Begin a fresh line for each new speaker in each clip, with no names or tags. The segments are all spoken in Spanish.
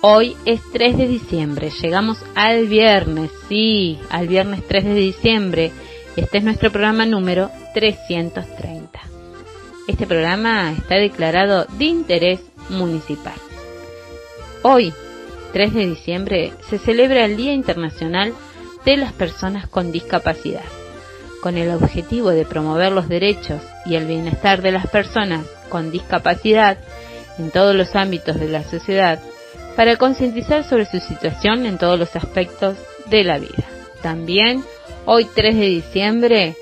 Hoy es 3 de diciembre, llegamos al viernes, sí, al viernes 3 de diciembre. Este es nuestro programa número 330. Este programa está declarado de interés municipal. Hoy, 3 de diciembre, se celebra el Día Internacional de las Personas con Discapacidad, con el objetivo de promover los derechos y el bienestar de las personas con discapacidad en todos los ámbitos de la sociedad para concientizar sobre su situación en todos los aspectos de la vida. También, hoy 3 de diciembre,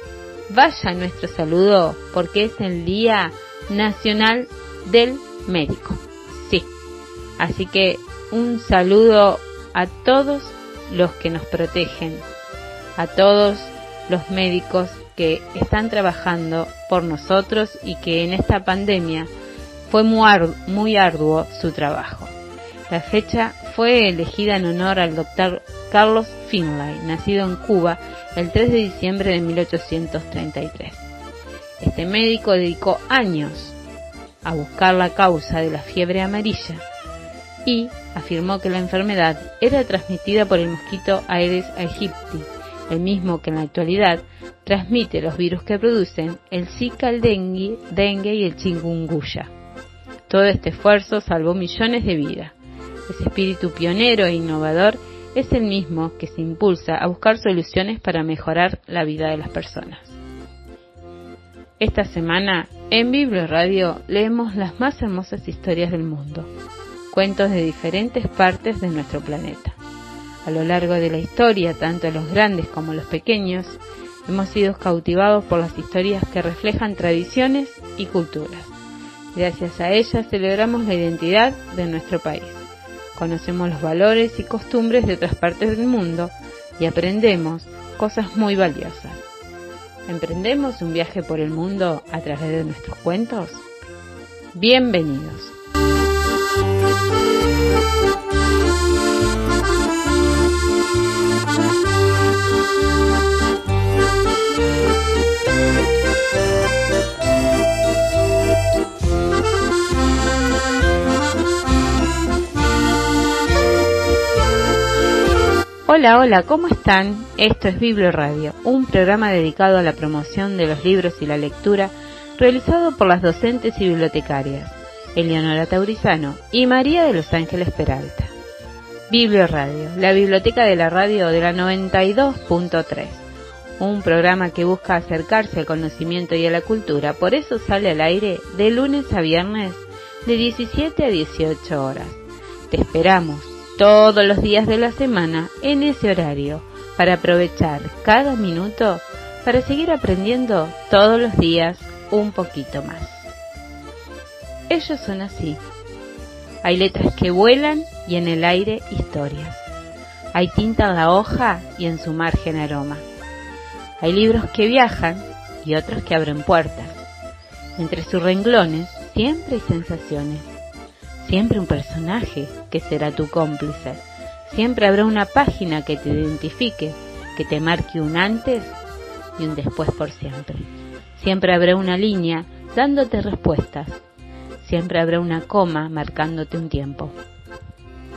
vaya nuestro saludo porque es el Día Nacional del Médico. Sí, así que un saludo a todos los que nos protegen, a todos los médicos que están trabajando por nosotros y que en esta pandemia fue muy, arduo su trabajo. La fecha fue elegida en honor al doctor Carlos Finlay, nacido en Cuba el 3 de diciembre de 1833. Este médico dedicó años a buscar la causa de la fiebre amarilla y afirmó que la enfermedad era transmitida por el mosquito Aedes aegypti, el mismo que en la actualidad transmite los virus que producen el Zika, el dengue, dengue y el chikungunya. Todo este esfuerzo salvó millones de vidas. Ese espíritu pionero e innovador es el mismo que se impulsa a buscar soluciones para mejorar la vida de las personas. Esta semana, en Biblio Radio, leemos las más hermosas historias del mundo, cuentos de diferentes partes de nuestro planeta. A lo largo de la historia, tanto los grandes como los pequeños, hemos sido cautivados por las historias que reflejan tradiciones y culturas. Gracias a ellas celebramos la identidad de nuestro país conocemos los valores y costumbres de otras partes del mundo y aprendemos cosas muy valiosas. ¿Emprendemos un viaje por el mundo a través de nuestros cuentos? Bienvenidos. Hola, hola, ¿cómo están? Esto es Biblio Radio, un programa dedicado a la promoción de los libros y la lectura realizado por las docentes y bibliotecarias Eleonora Taurizano y María de los Ángeles Peralta. Biblio Radio, la biblioteca de la radio de la 92.3, un programa que busca acercarse al conocimiento y a la cultura, por eso sale al aire de lunes a viernes de 17 a 18 horas. Te esperamos todos los días de la semana en ese horario para aprovechar cada minuto para seguir aprendiendo todos los días un poquito más. Ellos son así. Hay letras que vuelan y en el aire historias. Hay tinta en la hoja y en su margen aroma. Hay libros que viajan y otros que abren puertas. Entre sus renglones siempre hay sensaciones Siempre un personaje que será tu cómplice. Siempre habrá una página que te identifique, que te marque un antes y un después por siempre. Siempre habrá una línea dándote respuestas. Siempre habrá una coma marcándote un tiempo.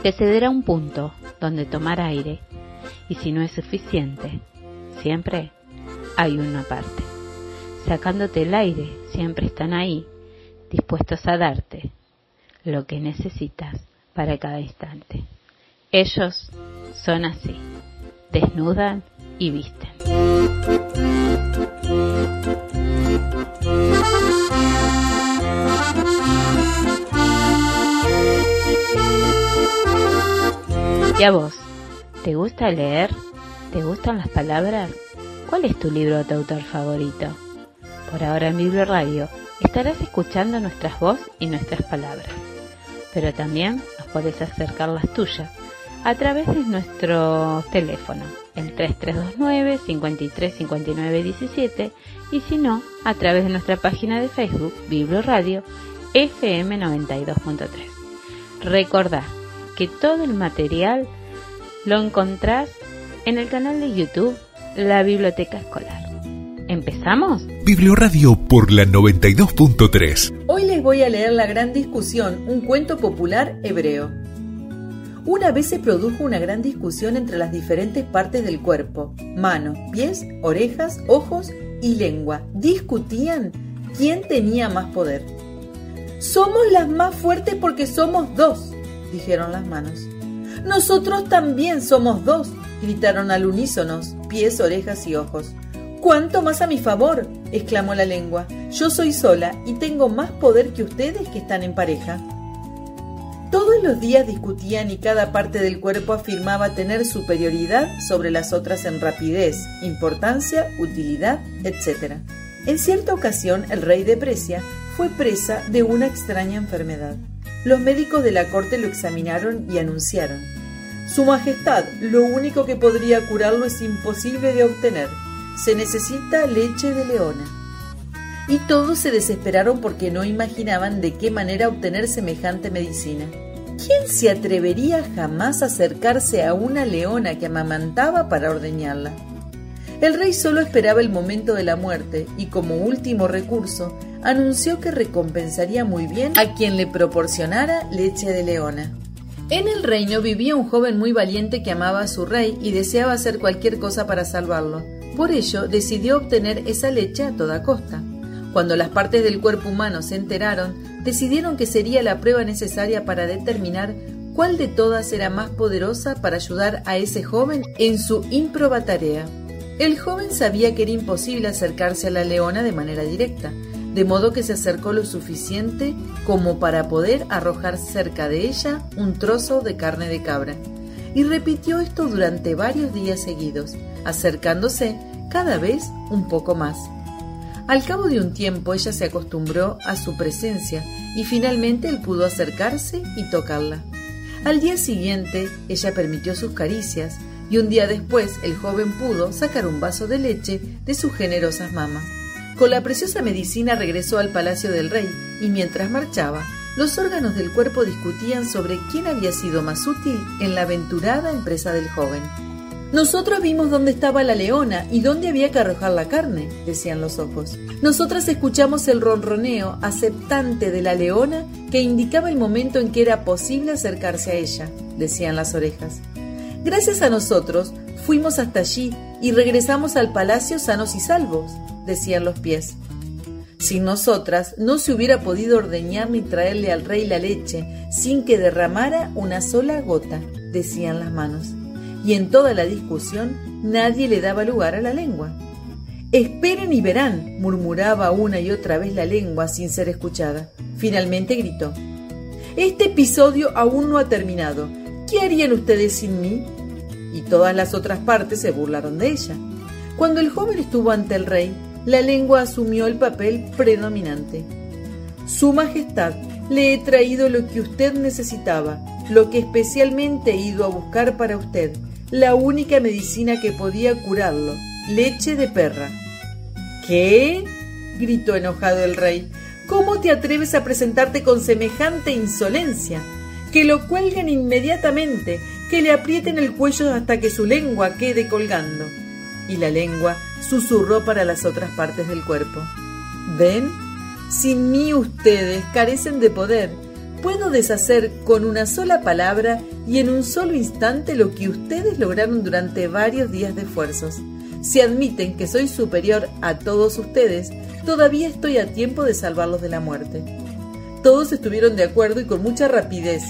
Te cederá un punto donde tomar aire y si no es suficiente, siempre hay una parte. Sacándote el aire, siempre están ahí, dispuestos a darte lo que necesitas para cada instante. Ellos son así, desnudan y visten. ¿Y a vos? ¿Te gusta leer? ¿Te gustan las palabras? ¿Cuál es tu libro o tu autor favorito? Por ahora en Biblia Radio estarás escuchando nuestras voces y nuestras palabras pero también nos podés acercar las tuyas a través de nuestro teléfono, el 3329 5359 17 y si no, a través de nuestra página de Facebook, Biblo Radio FM 92.3. Recordá que todo el material lo encontrás en el canal de YouTube La Biblioteca Escolar. ¿Empezamos?
Biblioradio por la 92.3.
Hoy les voy a leer La Gran Discusión, un cuento popular hebreo. Una vez se produjo una gran discusión entre las diferentes partes del cuerpo, manos, pies, orejas, ojos y lengua. Discutían quién tenía más poder. Somos las más fuertes porque somos dos, dijeron las manos. Nosotros también somos dos, gritaron al unísono, pies, orejas y ojos. ¿Cuánto más a mi favor? exclamó la lengua. Yo soy sola y tengo más poder que ustedes que están en pareja. Todos los días discutían y cada parte del cuerpo afirmaba tener superioridad sobre las otras en rapidez, importancia, utilidad, etc. En cierta ocasión, el rey de Precia fue presa de una extraña enfermedad. Los médicos de la corte lo examinaron y anunciaron. Su Majestad, lo único que podría curarlo es imposible de obtener. Se necesita leche de leona. Y todos se desesperaron porque no imaginaban de qué manera obtener semejante medicina. ¿Quién se atrevería jamás a acercarse a una leona que amamantaba para ordeñarla? El rey solo esperaba el momento de la muerte y como último recurso anunció que recompensaría muy bien a quien le proporcionara leche de leona. En el reino vivía un joven muy valiente que amaba a su rey y deseaba hacer cualquier cosa para salvarlo. Por ello decidió obtener esa leche a toda costa. Cuando las partes del cuerpo humano se enteraron, decidieron que sería la prueba necesaria para determinar cuál de todas era más poderosa para ayudar a ese joven en su ímproba tarea. El joven sabía que era imposible acercarse a la leona de manera directa, de modo que se acercó lo suficiente como para poder arrojar cerca de ella un trozo de carne de cabra. Y repitió esto durante varios días seguidos, acercándose cada vez un poco más. Al cabo de un tiempo ella se acostumbró a su presencia y finalmente él pudo acercarse y tocarla. Al día siguiente ella permitió sus caricias y un día después el joven pudo sacar un vaso de leche de sus generosas mamas. Con la preciosa medicina regresó al palacio del rey y mientras marchaba, los órganos del cuerpo discutían sobre quién había sido más útil en la aventurada empresa del joven. Nosotros vimos dónde estaba la leona y dónde había que arrojar la carne, decían los ojos. Nosotras escuchamos el ronroneo aceptante de la leona que indicaba el momento en que era posible acercarse a ella, decían las orejas. Gracias a nosotros, fuimos hasta allí y regresamos al palacio sanos y salvos, decían los pies. Sin nosotras no se hubiera podido ordeñar ni traerle al rey la leche sin que derramara una sola gota, decían las manos. Y en toda la discusión nadie le daba lugar a la lengua. Esperen y verán, murmuraba una y otra vez la lengua sin ser escuchada. Finalmente gritó. Este episodio aún no ha terminado. ¿Qué harían ustedes sin mí? Y todas las otras partes se burlaron de ella. Cuando el joven estuvo ante el rey, la lengua asumió el papel predominante. Su Majestad, le he traído lo que usted necesitaba, lo que especialmente he ido a buscar para usted, la única medicina que podía curarlo, leche de perra. ¿Qué? gritó enojado el rey. ¿Cómo te atreves a presentarte con semejante insolencia? Que lo cuelguen inmediatamente, que le aprieten el cuello hasta que su lengua quede colgando. Y la lengua susurró para las otras partes del cuerpo. ¿Ven? Sin mí ustedes carecen de poder. Puedo deshacer con una sola palabra y en un solo instante lo que ustedes lograron durante varios días de esfuerzos. Si admiten que soy superior a todos ustedes, todavía estoy a tiempo de salvarlos de la muerte. Todos estuvieron de acuerdo y con mucha rapidez,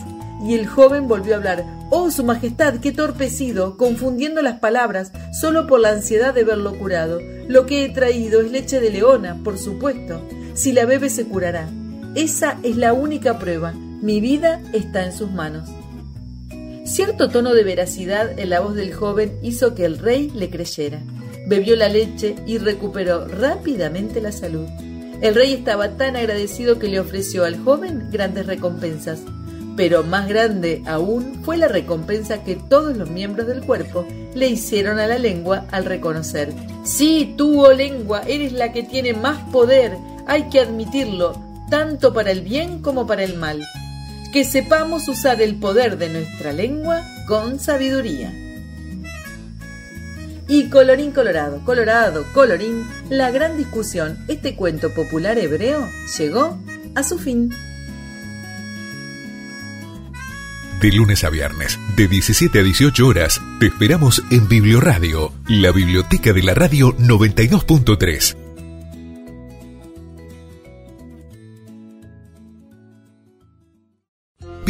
y el joven volvió a hablar. Oh, Su Majestad, qué torpecido, confundiendo las palabras solo por la ansiedad de verlo curado. Lo que he traído es leche de leona, por supuesto. Si la bebe se curará. Esa es la única prueba. Mi vida está en sus manos. Cierto tono de veracidad en la voz del joven hizo que el rey le creyera. Bebió la leche y recuperó rápidamente la salud. El rey estaba tan agradecido que le ofreció al joven grandes recompensas Pero más grande aún fue la recompensa que todos los miembros del cuerpo le hicieron a la lengua al reconocer, sí, tú, oh lengua, eres la que tiene más poder, hay que admitirlo, tanto para el bien como para el mal. Que sepamos usar el poder de nuestra lengua con sabiduría. Y colorín colorado, colorado, colorín, la gran discusión, este cuento popular hebreo llegó a su fin.
De lunes a viernes, de 17 a 18 horas, te esperamos en Biblioradio, la biblioteca de la radio 92.3.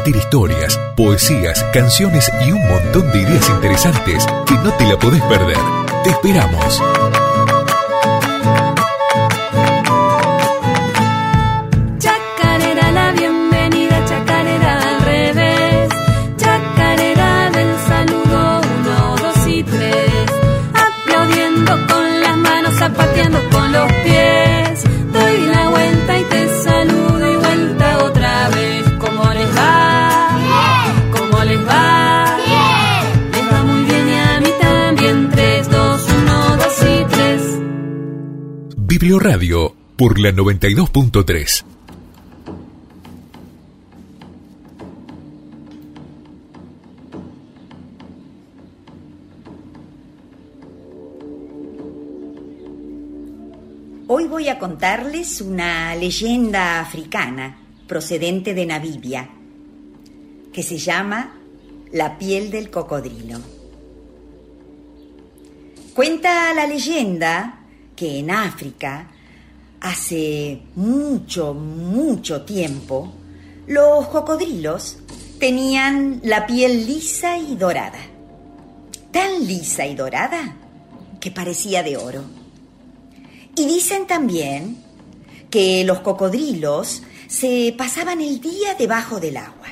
Compartir historias, poesías, canciones y un montón de ideas interesantes que no te la podés perder. Te esperamos. La 92.3.
Hoy voy a contarles una leyenda africana procedente de Namibia que se llama La piel del cocodrilo. Cuenta la leyenda que en África, hace mucho, mucho tiempo, los cocodrilos tenían la piel lisa y dorada. Tan lisa y dorada que parecía de oro. Y dicen también que los cocodrilos se pasaban el día debajo del agua.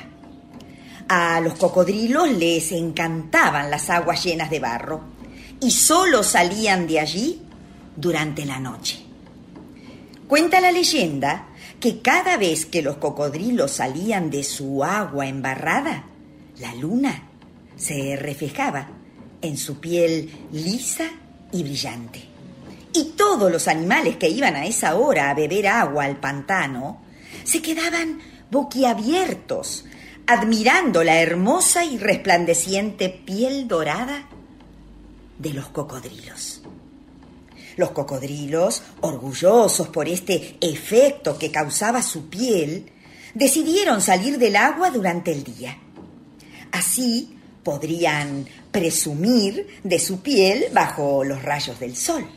A los cocodrilos les encantaban las aguas llenas de barro y solo salían de allí durante la noche. Cuenta la leyenda que cada vez que los cocodrilos salían de su agua embarrada, la luna se reflejaba en su piel lisa y brillante. Y todos los animales que iban a esa hora a beber agua al pantano se quedaban boquiabiertos, admirando la hermosa y resplandeciente piel dorada de los cocodrilos. Los cocodrilos, orgullosos por este efecto que causaba su piel, decidieron salir del agua durante el día. Así podrían presumir de su piel bajo los rayos del sol.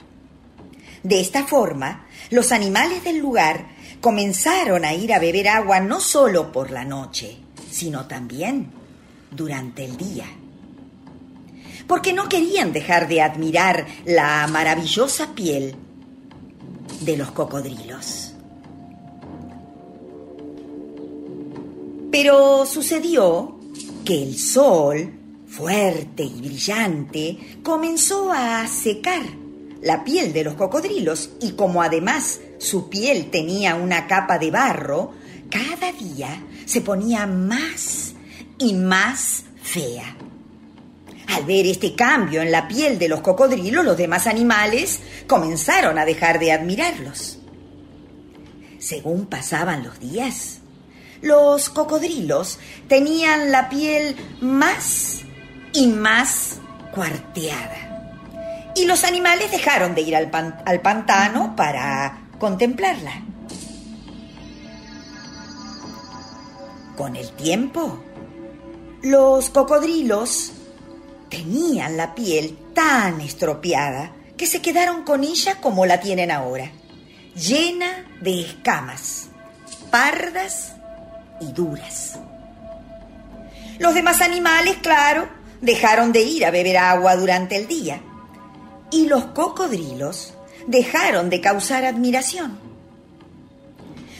De esta forma, los animales del lugar comenzaron a ir a beber agua no solo por la noche, sino también durante el día porque no querían dejar de admirar la maravillosa piel de los cocodrilos. Pero sucedió que el sol, fuerte y brillante, comenzó a secar la piel de los cocodrilos y como además su piel tenía una capa de barro, cada día se ponía más y más fea. Al ver este cambio en la piel de los cocodrilos, los demás animales comenzaron a dejar de admirarlos. Según pasaban los días, los cocodrilos tenían la piel más y más cuarteada. Y los animales dejaron de ir al, al pantano para contemplarla. Con el tiempo, los cocodrilos tenían la piel tan estropeada que se quedaron con ella como la tienen ahora, llena de escamas, pardas y duras. Los demás animales, claro, dejaron de ir a beber agua durante el día y los cocodrilos dejaron de causar admiración.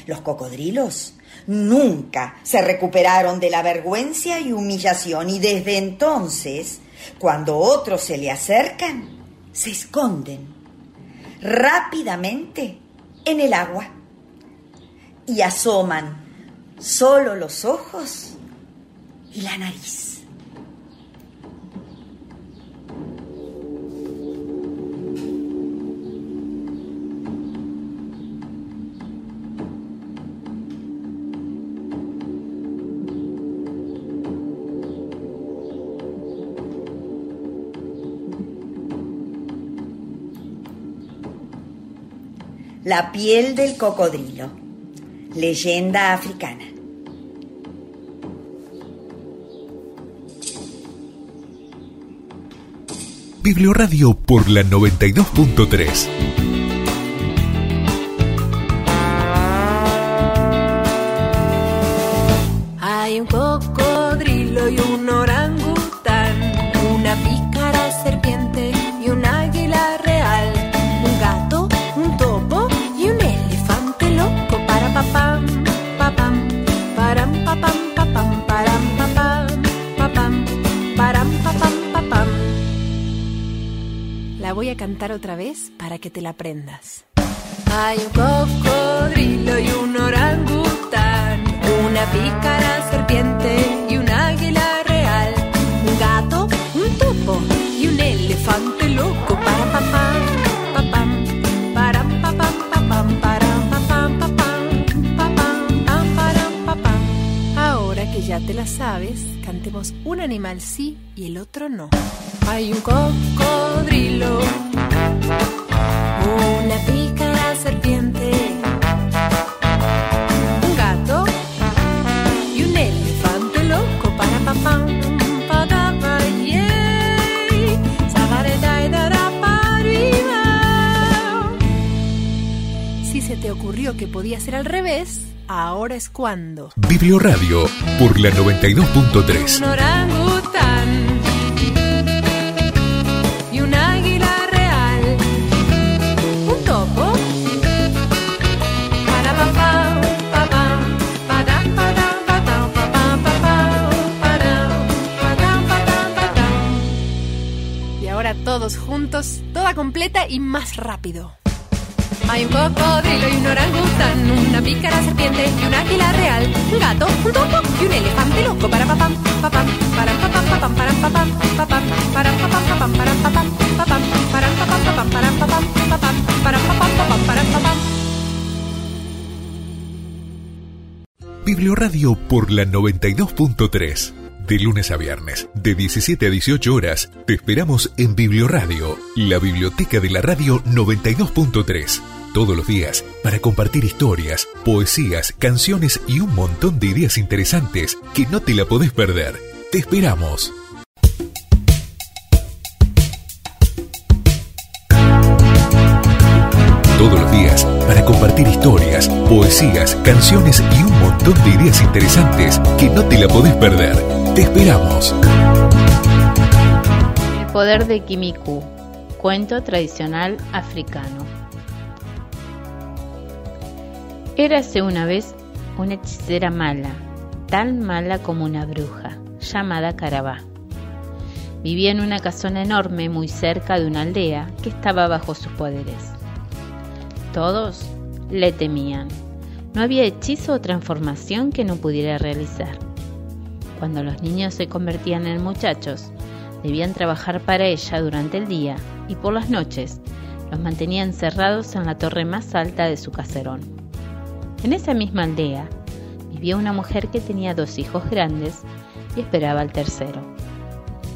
Los cocodrilos nunca se recuperaron de la vergüenza y humillación y desde entonces, cuando otros se le acercan, se esconden rápidamente en el agua y asoman solo los ojos y la nariz. La piel del cocodrilo. Leyenda africana.
Biblioradio por la 92.3.
cantar otra vez para que te la aprendas. Hay un cocodrilo y un orangután, una pícara serpiente y un águila real, un gato, un topo y un elefante loco para papá, papam, param papam, papam, param papam, papam, papam, pam, param papam. Ahora que ya te la sabes, cantemos un animal sí y el otro no. Hay un cocodrilo, ahora es cuando.
Biblioradio por la 92.3.
Un orangután y un águila real, un topo. Y ahora todos juntos, toda completa y más rápido. Hay un cocodrilo y un orangután, una pícara serpiente y un águila real, un gato, un topo y un elefante loco para papam, papam, para papam, papam, para papam, papam, para papam, papam, para papam, papam, para papam, papam, para papam, papam, para papam, papam, para papam.
Biblioradio por la 92.3. De lunes a viernes, de 17 a 18 horas, te esperamos en Biblioradio, la biblioteca de la radio 92.3. Todos los días, para compartir historias, poesías, canciones y un montón de ideas interesantes que no te la podés perder. Te esperamos. Todos los días, para compartir historias, poesías, canciones y un montón de ideas interesantes que no te la podés perder. Te esperamos.
El poder de Kimiku, cuento tradicional africano. Érase una vez una hechicera mala, tan mala como una bruja, llamada Carabá. Vivía en una casona enorme muy cerca de una aldea que estaba bajo sus poderes. Todos le temían. No había hechizo o transformación que no pudiera realizar. Cuando los niños se convertían en muchachos, debían trabajar para ella durante el día y por las noches los mantenía encerrados en la torre más alta de su caserón. En esa misma aldea vivía una mujer que tenía dos hijos grandes y esperaba al tercero.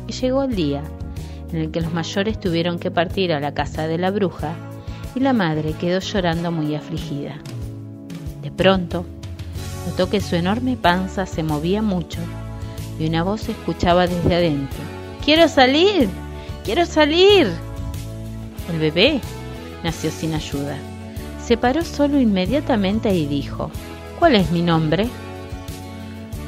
Y llegó el día en el que los mayores tuvieron que partir a la casa de la bruja y la madre quedó llorando muy afligida. De pronto, notó que su enorme panza se movía mucho y una voz se escuchaba desde adentro. ¡Quiero salir! ¡Quiero salir! El bebé nació sin ayuda. Se paró solo inmediatamente y dijo, ¿Cuál es mi nombre?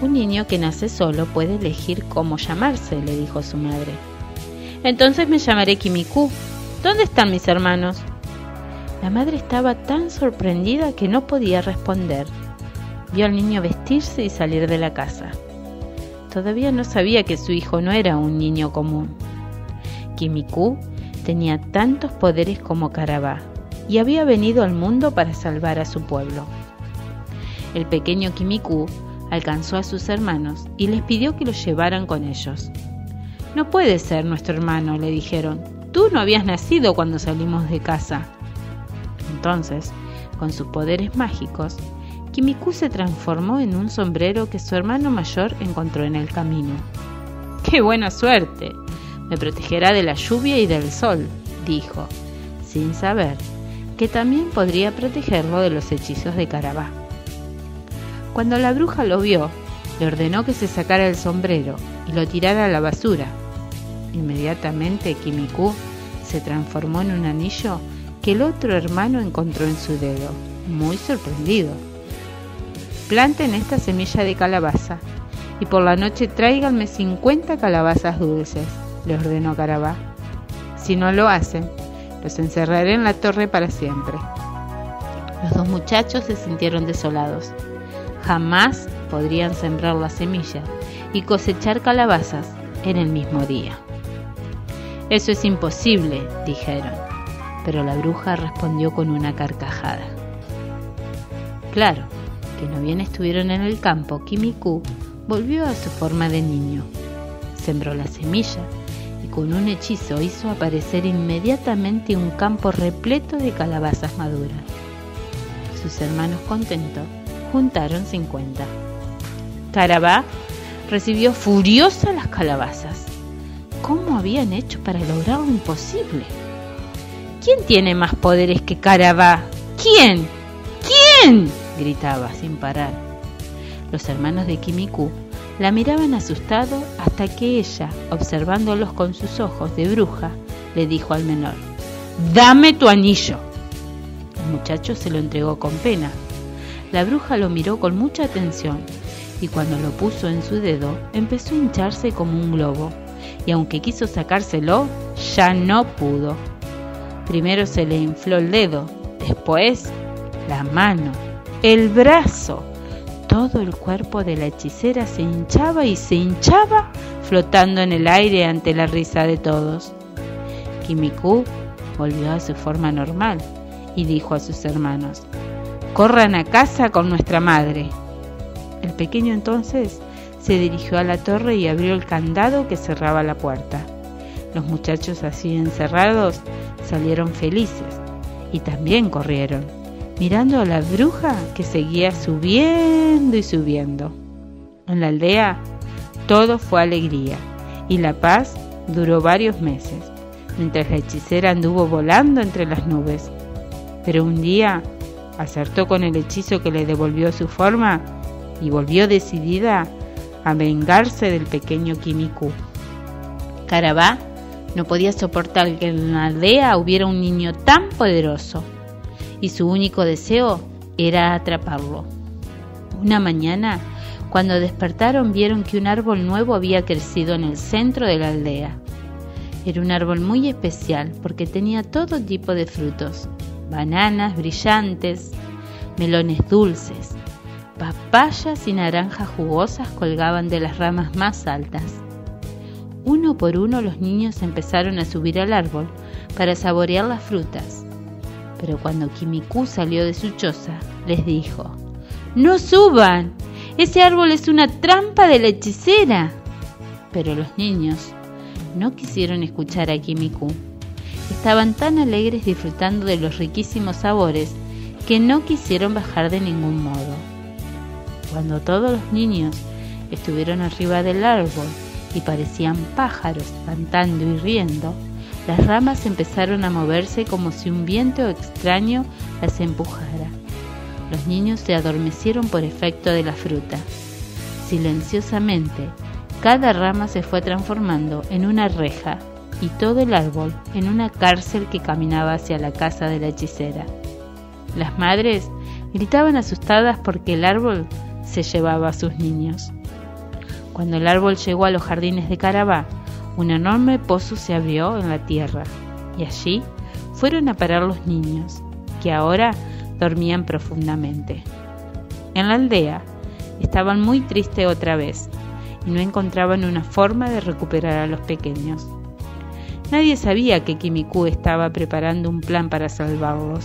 Un niño que nace solo puede elegir cómo llamarse, le dijo su madre. Entonces me llamaré Kimiku. ¿Dónde están mis hermanos? La madre estaba tan sorprendida que no podía responder. Vio al niño vestirse y salir de la casa. Todavía no sabía que su hijo no era un niño común. Kimiku tenía tantos poderes como Karabá y había venido al mundo para salvar a su pueblo. El pequeño Kimiku alcanzó a sus hermanos y les pidió que lo llevaran con ellos. No puede ser nuestro hermano, le dijeron. Tú no habías nacido cuando salimos de casa. Entonces, con sus poderes mágicos, Kimiku se transformó en un sombrero que su hermano mayor encontró en el camino. ¡Qué buena suerte! Me protegerá de la lluvia y del sol, dijo, sin saber que también podría protegerlo de los hechizos de Carabá. Cuando la bruja lo vio, le ordenó que se sacara el sombrero y lo tirara a la basura. Inmediatamente Kimiku se transformó en un anillo que el otro hermano encontró en su dedo, muy sorprendido. Planten esta semilla de calabaza y por la noche tráiganme 50 calabazas dulces, le ordenó Carabá. Si no lo hacen, los encerraré en la torre para siempre. Los dos muchachos se sintieron desolados. Jamás podrían sembrar la semilla y cosechar calabazas en el mismo día. Eso es imposible, dijeron, pero la bruja respondió con una carcajada. Claro, que no bien estuvieron en el campo, Kimiku volvió a su forma de niño. Sembró la semilla con un hechizo hizo aparecer inmediatamente un campo repleto de calabazas maduras. Sus hermanos contentos juntaron 50. Carabá recibió furiosa las calabazas. ¿Cómo habían hecho para lograr lo imposible? ¿Quién tiene más poderes que Carabá? ¿Quién? ¿Quién? gritaba sin parar. Los hermanos de Kimiku la miraban asustado hasta que ella, observándolos con sus ojos de bruja, le dijo al menor, Dame tu anillo. El muchacho se lo entregó con pena. La bruja lo miró con mucha atención y cuando lo puso en su dedo empezó a hincharse como un globo y aunque quiso sacárselo, ya no pudo. Primero se le infló el dedo, después la mano, el brazo. Todo el cuerpo de la hechicera se hinchaba y se hinchaba flotando en el aire ante la risa de todos. Kimiku volvió a su forma normal y dijo a sus hermanos, corran a casa con nuestra madre. El pequeño entonces se dirigió a la torre y abrió el candado que cerraba la puerta. Los muchachos así encerrados salieron felices y también corrieron, mirando a la bruja que seguía subiendo y subiendo. En la aldea todo fue alegría y la paz duró varios meses, mientras la hechicera anduvo volando entre las nubes. Pero un día acertó con el hechizo que le devolvió su forma y volvió decidida a vengarse del pequeño Kimiku. Carabá no podía soportar que en la aldea hubiera un niño tan poderoso y su único deseo era atraparlo. Una mañana, cuando despertaron, vieron que un árbol nuevo había crecido en el centro de la aldea. Era un árbol muy especial porque tenía todo tipo de frutos, bananas brillantes, melones dulces, papayas y naranjas jugosas colgaban de las ramas más altas. Uno por uno los niños empezaron a subir al árbol para saborear las frutas. Pero cuando Kimiku salió de su choza, les dijo, ¡No suban! Ese árbol es una trampa de la hechicera. Pero los niños no quisieron escuchar a Kimiku. Estaban tan alegres disfrutando de los riquísimos sabores que no quisieron bajar de ningún modo. Cuando todos los niños estuvieron arriba del árbol y parecían pájaros cantando y riendo, las ramas empezaron a moverse como si un viento extraño las empujara. Los niños se adormecieron por efecto de la fruta. Silenciosamente, cada rama se fue transformando en una reja y todo el árbol en una cárcel que caminaba hacia la casa de la hechicera. Las madres gritaban asustadas porque el árbol se llevaba a sus niños. Cuando el árbol llegó a los jardines de Carabá, un enorme pozo se abrió en la tierra y allí fueron a parar los niños, que ahora dormían profundamente. En la aldea estaban muy tristes otra vez y no encontraban una forma de recuperar a los pequeños. Nadie sabía que Kimiku estaba preparando un plan para salvarlos.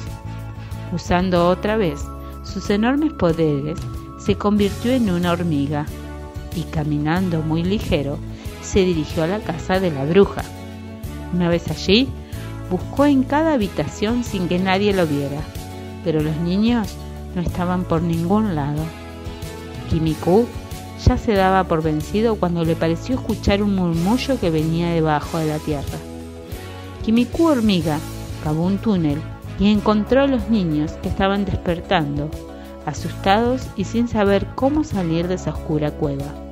Usando otra vez sus enormes poderes, se convirtió en una hormiga y caminando muy ligero, se dirigió a la casa de la bruja. Una vez allí, buscó en cada habitación sin que nadie lo viera, pero los niños no estaban por ningún lado. Kimiku ya se daba por vencido cuando le pareció escuchar un murmullo que venía debajo de la tierra. Kimiku hormiga cavó un túnel y encontró a los niños que estaban despertando, asustados y sin saber cómo salir de esa oscura cueva.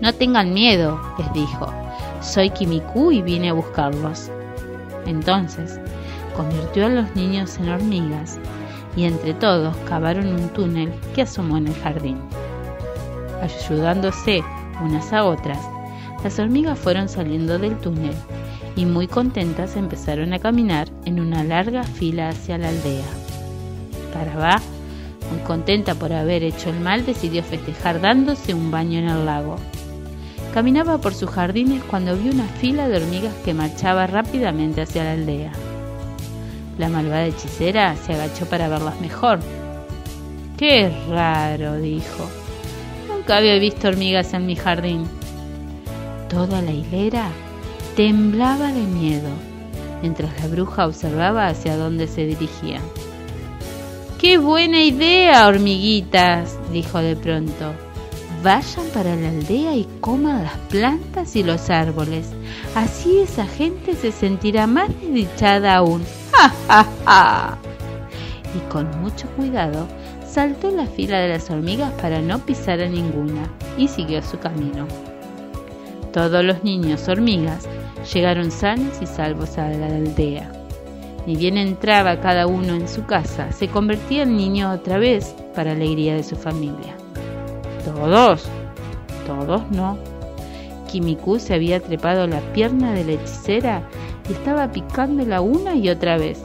No tengan miedo, les dijo. Soy Kimiku y vine a buscarlos. Entonces, convirtió a los niños en hormigas y entre todos cavaron un túnel que asomó en el jardín. Ayudándose unas a otras, las hormigas fueron saliendo del túnel y muy contentas empezaron a caminar en una larga fila hacia la aldea. Carabá, muy contenta por haber hecho el mal, decidió festejar dándose un baño en el lago. Caminaba por sus jardines cuando vio una fila de hormigas que marchaba rápidamente hacia la aldea. La malvada hechicera se agachó para verlas mejor. ¡Qué raro! dijo. Nunca había visto hormigas en mi jardín. Toda la hilera temblaba de miedo mientras la bruja observaba hacia dónde se dirigía. ¡Qué buena idea, hormiguitas! dijo de pronto vayan para la aldea y coman las plantas y los árboles. Así esa gente se sentirá más desdichada aún. ¡Ja, ja, ja! Y con mucho cuidado saltó la fila de las hormigas para no pisar a ninguna y siguió su camino. Todos los niños hormigas llegaron sanos y salvos a la aldea. Ni bien entraba cada uno en su casa, se convertía en niño otra vez para alegría de su familia. Todos. Todos no. Kimiku se había trepado la pierna de la hechicera y estaba picándola una y otra vez.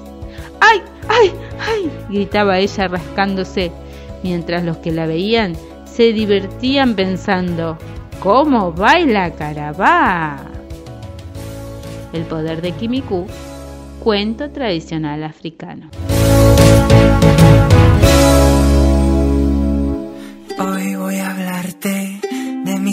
¡Ay! ¡Ay! ¡Ay! gritaba ella rascándose, mientras los que la veían se divertían pensando ¿Cómo baila Carabá? El poder de Kimiku, cuento tradicional africano.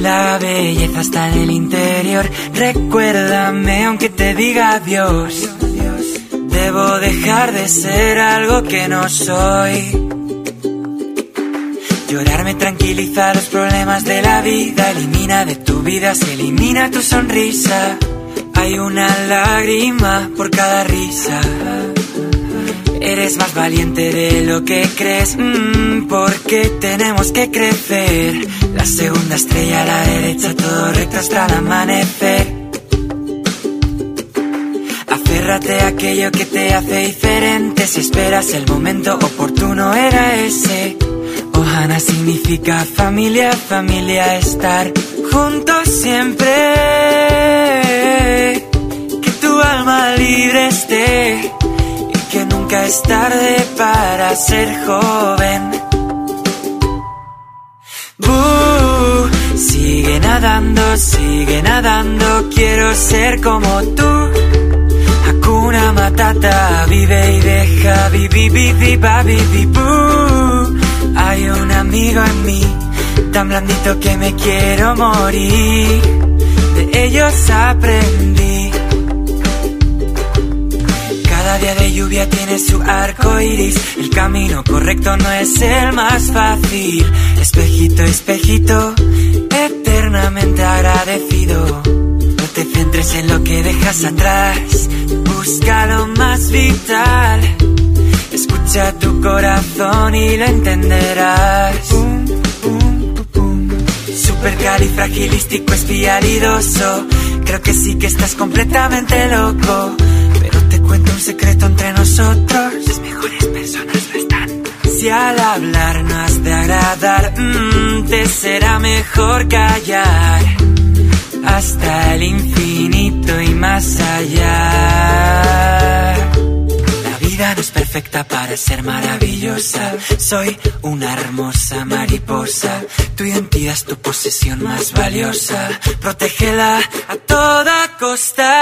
La belleza está en el interior. Recuérdame aunque te diga adiós. Debo dejar de ser algo que no soy. Llorar me tranquiliza los problemas de la vida. Elimina de tu vida, se elimina tu sonrisa. Hay una lágrima por cada risa. Eres más valiente de lo que crees, mm, porque tenemos que crecer. La segunda estrella a la derecha, todo recto hasta el amanecer. Aférrate a aquello que te hace diferente. Si esperas el momento oportuno, era ese. Ohana significa familia, familia, estar juntos siempre. Que tu alma libre esté que nunca es tarde para ser joven. Nadando, sigue nadando, quiero ser como tú. Hakuna Matata, vive y deja, vivi, vivi, vivi, boo. Hay un amigo en mí, tan blandito que me quiero morir. De ellos aprendí. Cada día de lluvia tiene su arco iris. El camino correcto no es el más fácil. Espejito, espejito, eternamente agradecido. No te centres en lo que dejas atrás. Busca lo más vital. Escucha tu corazón y lo entenderás. Supercalifragilístico espialidoso. Creo que sí que estás completamente loco. Cuento un secreto entre nosotros. Las mejores personas no están. Si al hablar no has de agradar, mm, te será mejor callar. Hasta el infinito y más allá. La vida no es perfecta para ser maravillosa. Soy una hermosa mariposa. Tu identidad es tu posesión más valiosa. Protégela a toda costa.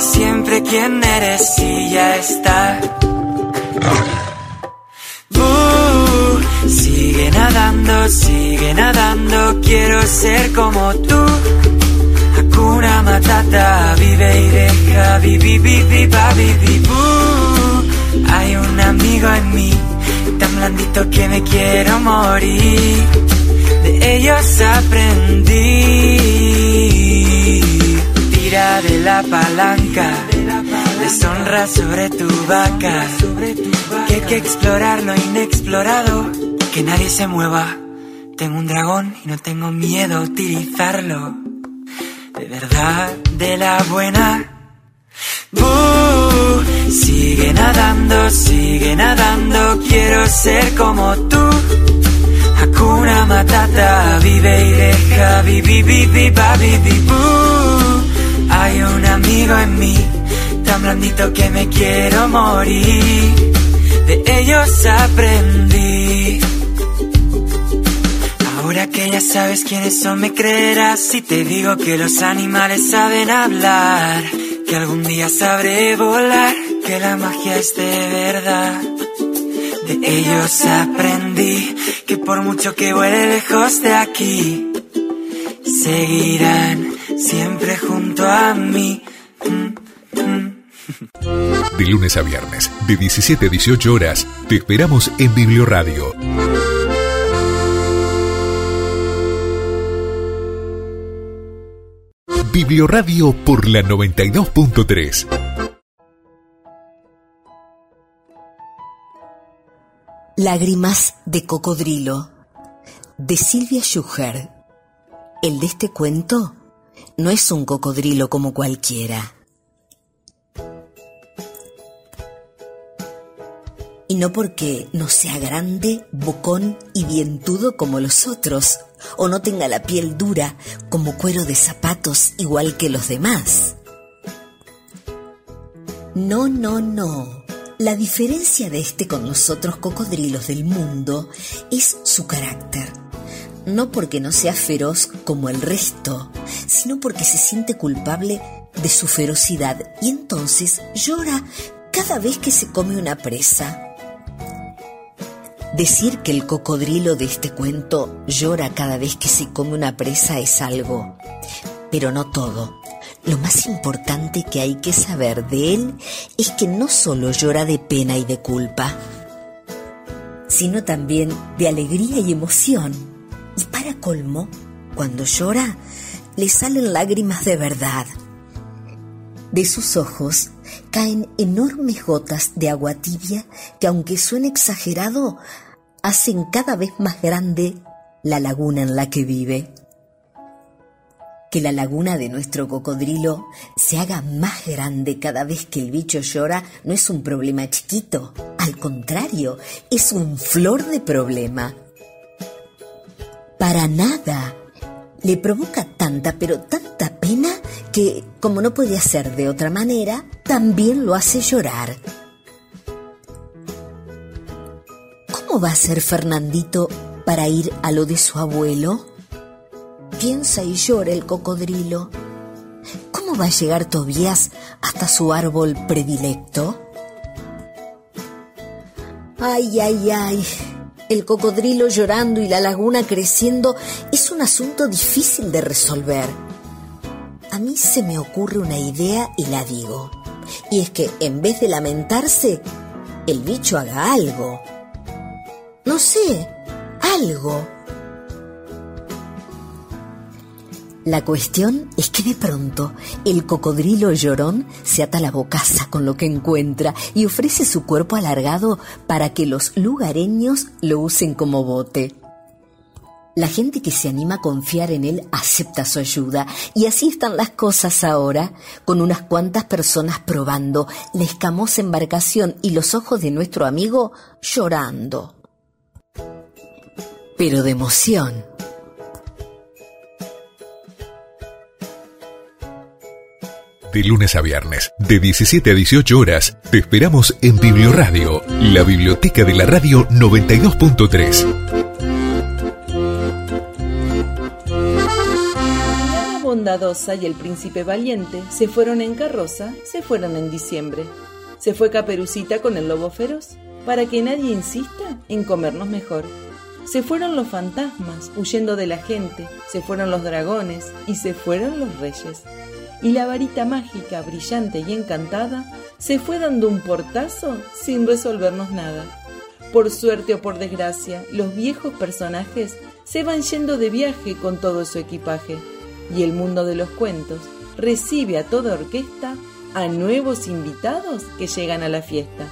Siempre quién eres y ya está. Sigue nadando, sigue nadando, quiero ser como tú. Hakuna Matata, vive y deja, vivi, vivi, va, vivi. Hay un amigo en mí, tan blandito que me quiero morir. De ellos aprendí. De la palanca, deshonra sobre tu vaca. Que hay que explorar lo inexplorado, que nadie se mueva. Tengo un dragón y no tengo miedo a utilizarlo. De verdad, de la buena. Boo, sigue nadando, sigue nadando, quiero ser como tú. Hakuna Matata, vive y deja. Hay un amigo en mí, tan blandito que me quiero morir. De ellos aprendí. Ahora que ya sabes quiénes son, me creerás si te digo que los animales saben hablar. Que algún día sabré volar, que la magia es de verdad. De ellos aprendí que por mucho que vuele lejos de aquí, seguirán siempre junto a mí.
De lunes a viernes, de 17 a 18 horas, te esperamos en Biblioradio. Biblioradio por la 92.3.
Lágrimas de cocodrilo de Silvia Schuher. El de este cuento no es un cocodrilo como cualquiera. Y no porque no sea grande, bocón y dientudo como los otros, o no tenga la piel dura como cuero de zapatos igual que los demás. No, no, no. La diferencia de este con los otros cocodrilos del mundo es su carácter. No porque no sea feroz como el resto, sino porque se siente culpable de su ferocidad y entonces llora cada vez que se come una presa. Decir que el cocodrilo de este cuento llora cada vez que se come una presa es algo, pero no todo. Lo más importante que hay que saber de él es que no solo llora de pena y de culpa, sino también de alegría y emoción. Y para colmo, cuando llora, le salen lágrimas de verdad. De sus ojos caen enormes gotas de agua tibia que aunque suene exagerado, hacen cada vez más grande la laguna en la que vive. Que la laguna de nuestro cocodrilo se haga más grande cada vez que el bicho llora no es un problema chiquito, al contrario, es un flor de problema. Para nada. Le provoca tanta, pero tanta pena que, como no puede ser de otra manera, también lo hace llorar. ¿Cómo va a ser Fernandito para ir a lo de su abuelo? Piensa y llora el cocodrilo. ¿Cómo va a llegar Tobías hasta su árbol predilecto? Ay, ay, ay. El cocodrilo llorando y la laguna creciendo es un asunto difícil de resolver. A mí se me ocurre una idea y la digo. Y es que en vez de lamentarse, el bicho haga algo. No sé, algo. La cuestión es que de pronto el cocodrilo llorón se ata la bocaza con lo que encuentra y ofrece su cuerpo alargado para que los lugareños lo usen como bote. La gente que se anima a confiar en él acepta su ayuda y así están las cosas ahora, con unas cuantas personas probando la escamosa embarcación y los ojos de nuestro amigo llorando. Pero de emoción.
De lunes a viernes, de 17 a 18 horas, te esperamos en Biblioradio, la biblioteca de la radio 92.3.
La bondadosa y el príncipe valiente se fueron en carroza, se fueron en diciembre. Se fue Caperucita con el lobo feroz, para que nadie insista en comernos mejor. Se fueron los fantasmas, huyendo de la gente, se fueron los dragones y se fueron los reyes y la varita mágica, brillante y encantada, se fue dando un portazo sin resolvernos nada. Por suerte o por desgracia, los viejos personajes se van yendo de viaje con todo su equipaje, y el mundo de los cuentos recibe a toda orquesta a nuevos invitados que llegan a la fiesta.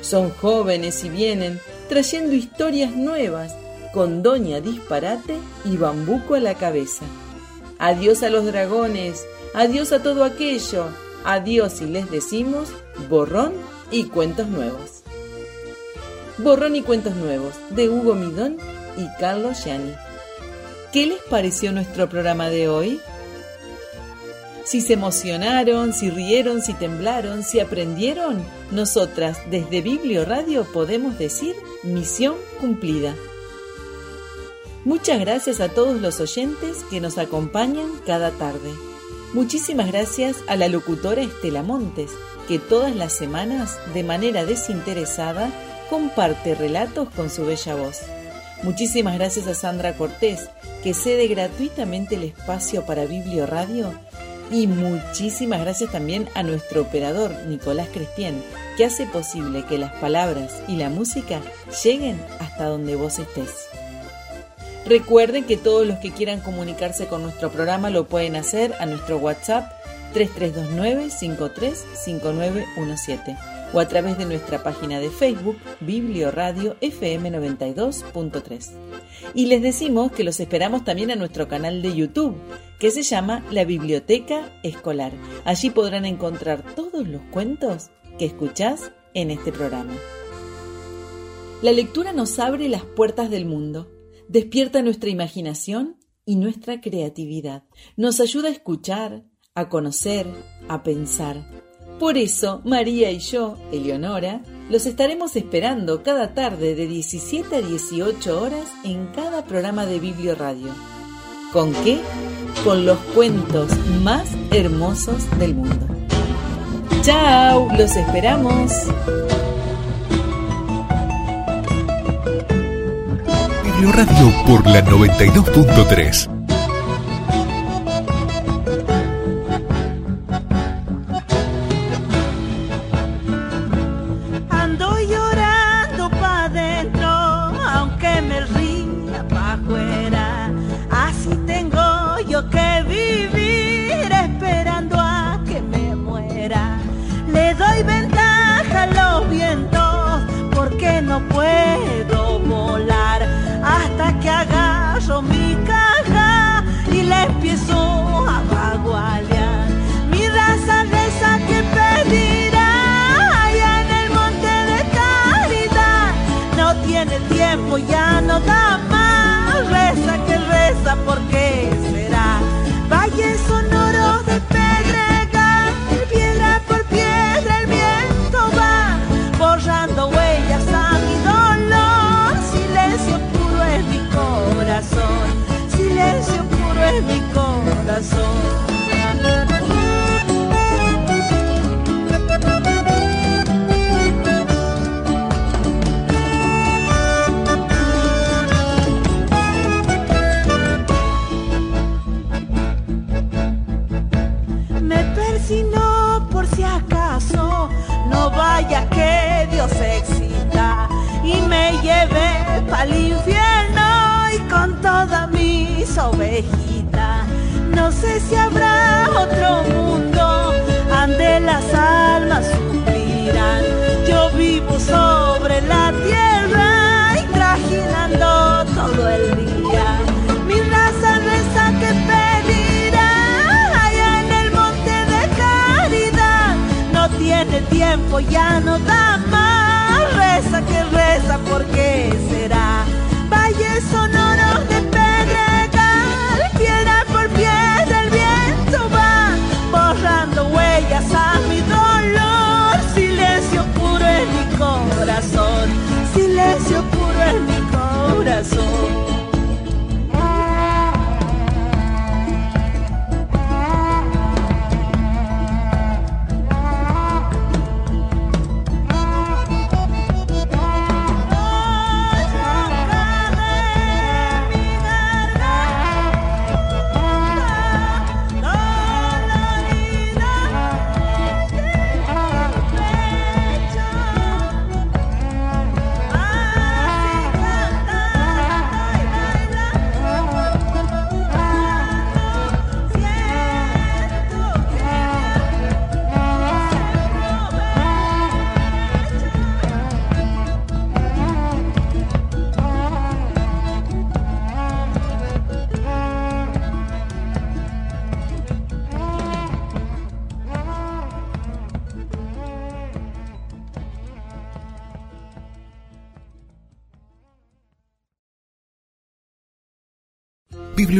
Son jóvenes y vienen trayendo historias nuevas, con Doña Disparate y Bambuco a la cabeza. Adiós a los dragones, Adiós a todo aquello. Adiós y les decimos borrón y cuentos nuevos. Borrón y cuentos nuevos de Hugo Midón y Carlos Gianni. ¿Qué les pareció nuestro programa de hoy? Si se emocionaron, si rieron, si temblaron, si aprendieron, nosotras desde Biblio Radio podemos decir misión cumplida. Muchas gracias a todos los oyentes que nos acompañan cada tarde. Muchísimas gracias a la locutora Estela Montes, que todas las semanas, de manera desinteresada, comparte relatos con su bella voz. Muchísimas gracias a Sandra Cortés, que cede gratuitamente el espacio para Biblio Radio. Y muchísimas gracias también a nuestro operador, Nicolás Crestien, que hace posible que las palabras y la música lleguen hasta donde vos estés. Recuerden que todos los que quieran comunicarse con nuestro programa lo pueden hacer a nuestro WhatsApp 3329-535917 o a través de nuestra página de Facebook Biblioradio FM 92.3. Y les decimos que los esperamos también a nuestro canal de YouTube, que se llama La Biblioteca Escolar. Allí podrán encontrar todos los cuentos que escuchás en este programa. La lectura nos abre las puertas del mundo despierta nuestra imaginación y nuestra creatividad. Nos ayuda a escuchar, a conocer, a pensar. Por eso, María y yo, Eleonora, los estaremos esperando cada tarde de 17 a 18 horas en cada programa de Biblio Radio. ¿Con qué? Con los cuentos más hermosos del mundo. ¡Chao! ¡Los esperamos!
Radio por la 92.3.